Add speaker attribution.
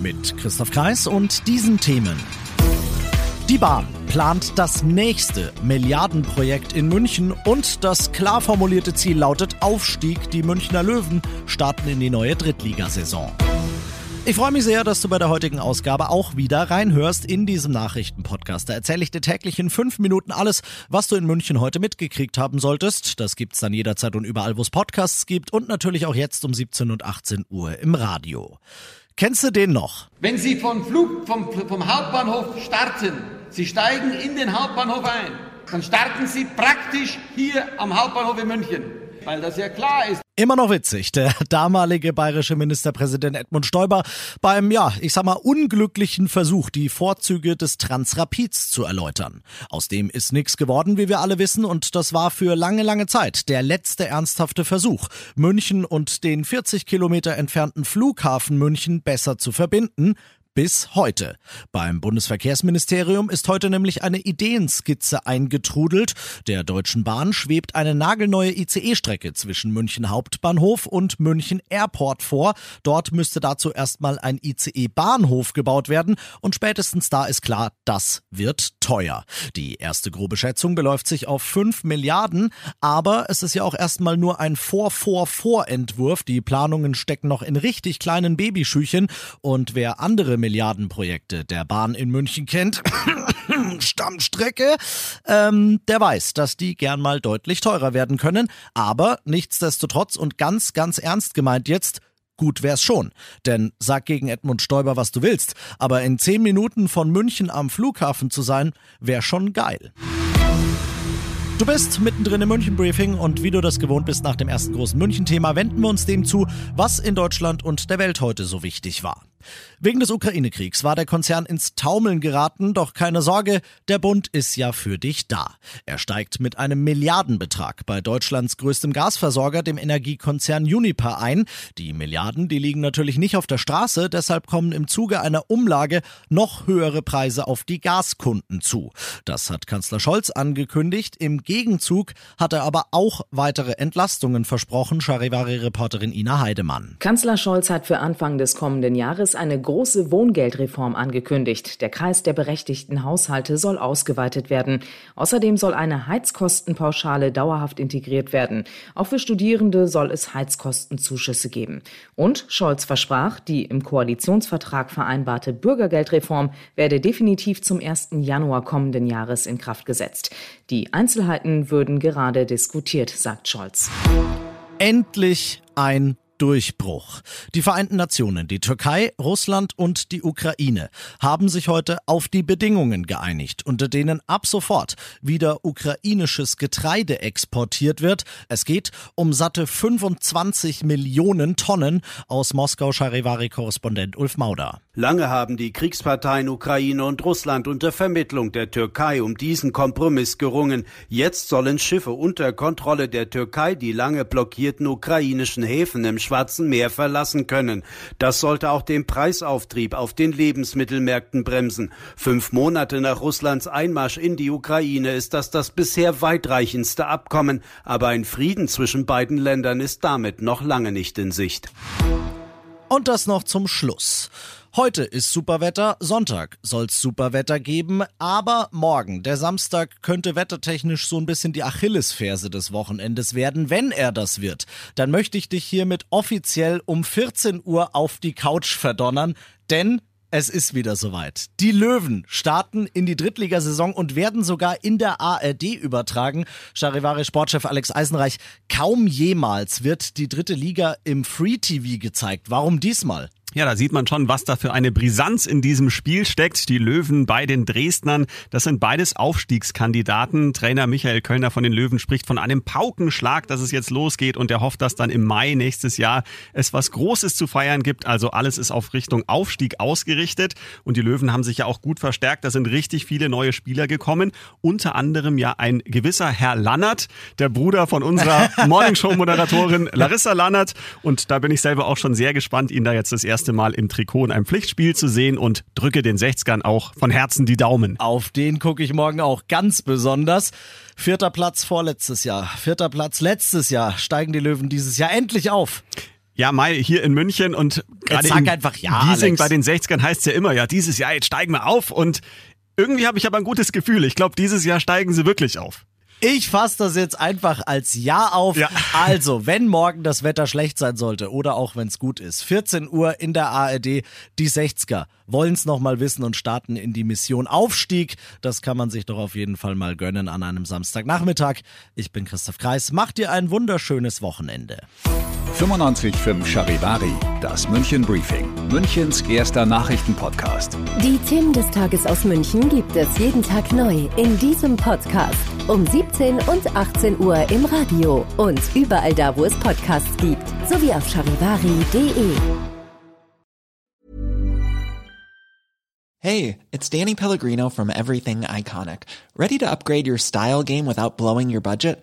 Speaker 1: Mit Christoph Kreis und diesen Themen. Die Bahn plant das nächste Milliardenprojekt in München und das klar formulierte Ziel lautet Aufstieg. Die Münchner Löwen starten in die neue Drittligasaison. Ich freue mich sehr, dass du bei der heutigen Ausgabe auch wieder reinhörst in diesem Nachrichtenpodcast. Da erzähle ich dir täglich in fünf Minuten alles, was du in München heute mitgekriegt haben solltest. Das gibt's dann jederzeit und überall, wo es Podcasts gibt und natürlich auch jetzt um 17 und 18 Uhr im Radio. Kennst du den noch?
Speaker 2: Wenn Sie vom Flug, vom, vom Hauptbahnhof starten, Sie steigen in den Hauptbahnhof ein, dann starten Sie praktisch hier am Hauptbahnhof in München, weil das ja klar ist.
Speaker 1: Immer noch witzig, der damalige bayerische Ministerpräsident Edmund Stoiber beim, ja, ich sag mal, unglücklichen Versuch, die Vorzüge des Transrapids zu erläutern. Aus dem ist nichts geworden, wie wir alle wissen, und das war für lange, lange Zeit der letzte ernsthafte Versuch, München und den 40 Kilometer entfernten Flughafen München besser zu verbinden, bis heute. Beim Bundesverkehrsministerium ist heute nämlich eine Ideenskizze eingetrudelt. Der Deutschen Bahn schwebt eine nagelneue ICE-Strecke zwischen München Hauptbahnhof und München Airport vor. Dort müsste dazu erstmal ein ICE-Bahnhof gebaut werden und spätestens da ist klar, das wird teuer. Die erste grobe Schätzung beläuft sich auf 5 Milliarden, aber es ist ja auch erstmal nur ein Vor-Vor-Vorentwurf. Die Planungen stecken noch in richtig kleinen Babyschüchen und wer andere Milliardenprojekte der Bahn in München kennt, Stammstrecke, ähm, der weiß, dass die gern mal deutlich teurer werden können. Aber nichtsdestotrotz und ganz, ganz ernst gemeint jetzt, gut wär's schon. Denn sag gegen Edmund Stoiber, was du willst, aber in zehn Minuten von München am Flughafen zu sein, wär schon geil. Du bist mittendrin im München-Briefing und wie du das gewohnt bist nach dem ersten großen München-Thema, wenden wir uns dem zu, was in Deutschland und der Welt heute so wichtig war. Wegen des Ukraine-Kriegs war der Konzern ins Taumeln geraten, doch keine Sorge, der Bund ist ja für dich da. Er steigt mit einem Milliardenbetrag bei Deutschlands größtem Gasversorger, dem Energiekonzern Uniper, ein. Die Milliarden, die liegen natürlich nicht auf der Straße, deshalb kommen im Zuge einer Umlage noch höhere Preise auf die Gaskunden zu. Das hat Kanzler Scholz angekündigt. Im Gegenzug hat er aber auch weitere Entlastungen versprochen, Charivari-Reporterin Ina Heidemann.
Speaker 3: Kanzler Scholz hat für Anfang des kommenden Jahres Jahres eine große Wohngeldreform angekündigt. Der Kreis der berechtigten Haushalte soll ausgeweitet werden. Außerdem soll eine Heizkostenpauschale dauerhaft integriert werden. Auch für Studierende soll es Heizkostenzuschüsse geben. Und Scholz versprach, die im Koalitionsvertrag vereinbarte Bürgergeldreform werde definitiv zum 1. Januar kommenden Jahres in Kraft gesetzt. Die Einzelheiten würden gerade diskutiert, sagt Scholz.
Speaker 1: Endlich ein Durchbruch. Die Vereinten Nationen, die Türkei, Russland und die Ukraine haben sich heute auf die Bedingungen geeinigt, unter denen ab sofort wieder ukrainisches Getreide exportiert wird. Es geht um satte 25 Millionen Tonnen aus Moskau Charivari-Korrespondent Ulf Mauder.
Speaker 4: Lange haben die Kriegsparteien Ukraine und Russland unter Vermittlung der Türkei um diesen Kompromiss gerungen. Jetzt sollen Schiffe unter Kontrolle der Türkei die lange blockierten ukrainischen Häfen im Schwarzen Meer verlassen können. Das sollte auch den Preisauftrieb auf den Lebensmittelmärkten bremsen. Fünf Monate nach Russlands Einmarsch in die Ukraine ist das das bisher weitreichendste Abkommen, aber ein Frieden zwischen beiden Ländern ist damit noch lange nicht in Sicht.
Speaker 1: Und das noch zum Schluss. Heute ist Superwetter, Sonntag soll's Superwetter geben, aber morgen, der Samstag, könnte wettertechnisch so ein bisschen die Achillesferse des Wochenendes werden. Wenn er das wird, dann möchte ich dich hiermit offiziell um 14 Uhr auf die Couch verdonnern, denn es ist wieder soweit. Die Löwen starten in die Drittligasaison und werden sogar in der ARD übertragen. Charivari Sportchef Alex Eisenreich, kaum jemals wird die dritte Liga im Free TV gezeigt. Warum diesmal?
Speaker 5: Ja, da sieht man schon, was da für eine Brisanz in diesem Spiel steckt. Die Löwen bei den Dresdnern, das sind beides Aufstiegskandidaten. Trainer Michael Kölner von den Löwen spricht von einem Paukenschlag, dass es jetzt losgeht und er hofft, dass dann im Mai nächstes Jahr es was Großes zu feiern gibt. Also alles ist auf Richtung Aufstieg ausgerichtet und die Löwen haben sich ja auch gut verstärkt. Da sind richtig viele neue Spieler gekommen. Unter anderem ja ein gewisser Herr Lannert, der Bruder von unserer Morningshow-Moderatorin Larissa Lannert. Und da bin ich selber auch schon sehr gespannt, ihn da jetzt das erste erste Mal im Trikot in einem Pflichtspiel zu sehen und drücke den 60ern auch von Herzen die Daumen.
Speaker 1: Auf den gucke ich morgen auch ganz besonders. Vierter Platz vorletztes Jahr, vierter Platz letztes Jahr. Steigen die Löwen dieses Jahr endlich auf?
Speaker 5: Ja, Mai hier in München und gerade in
Speaker 1: einfach ja,
Speaker 5: Giesing bei den 60ern heißt es ja immer, ja, dieses Jahr, jetzt steigen wir auf und irgendwie habe ich aber ein gutes Gefühl. Ich glaube, dieses Jahr steigen sie wirklich auf.
Speaker 1: Ich fasse das jetzt einfach als Ja auf. Ja. Also, wenn morgen das Wetter schlecht sein sollte oder auch wenn es gut ist, 14 Uhr in der ARD, die 60er wollen es nochmal wissen und starten in die Mission Aufstieg. Das kann man sich doch auf jeden Fall mal gönnen an einem Samstagnachmittag. Ich bin Christoph Kreis. Macht dir ein wunderschönes Wochenende.
Speaker 6: 95.5 Charivari, das München Briefing, Münchens erster Nachrichtenpodcast.
Speaker 7: Die Themen des Tages aus München gibt es jeden Tag neu in diesem Podcast. Um 17 und 18 Uhr im Radio und überall da, wo es Podcasts gibt, sowie auf charivari.de.
Speaker 8: Hey, it's Danny Pellegrino from Everything Iconic. Ready to upgrade your style game without blowing your budget?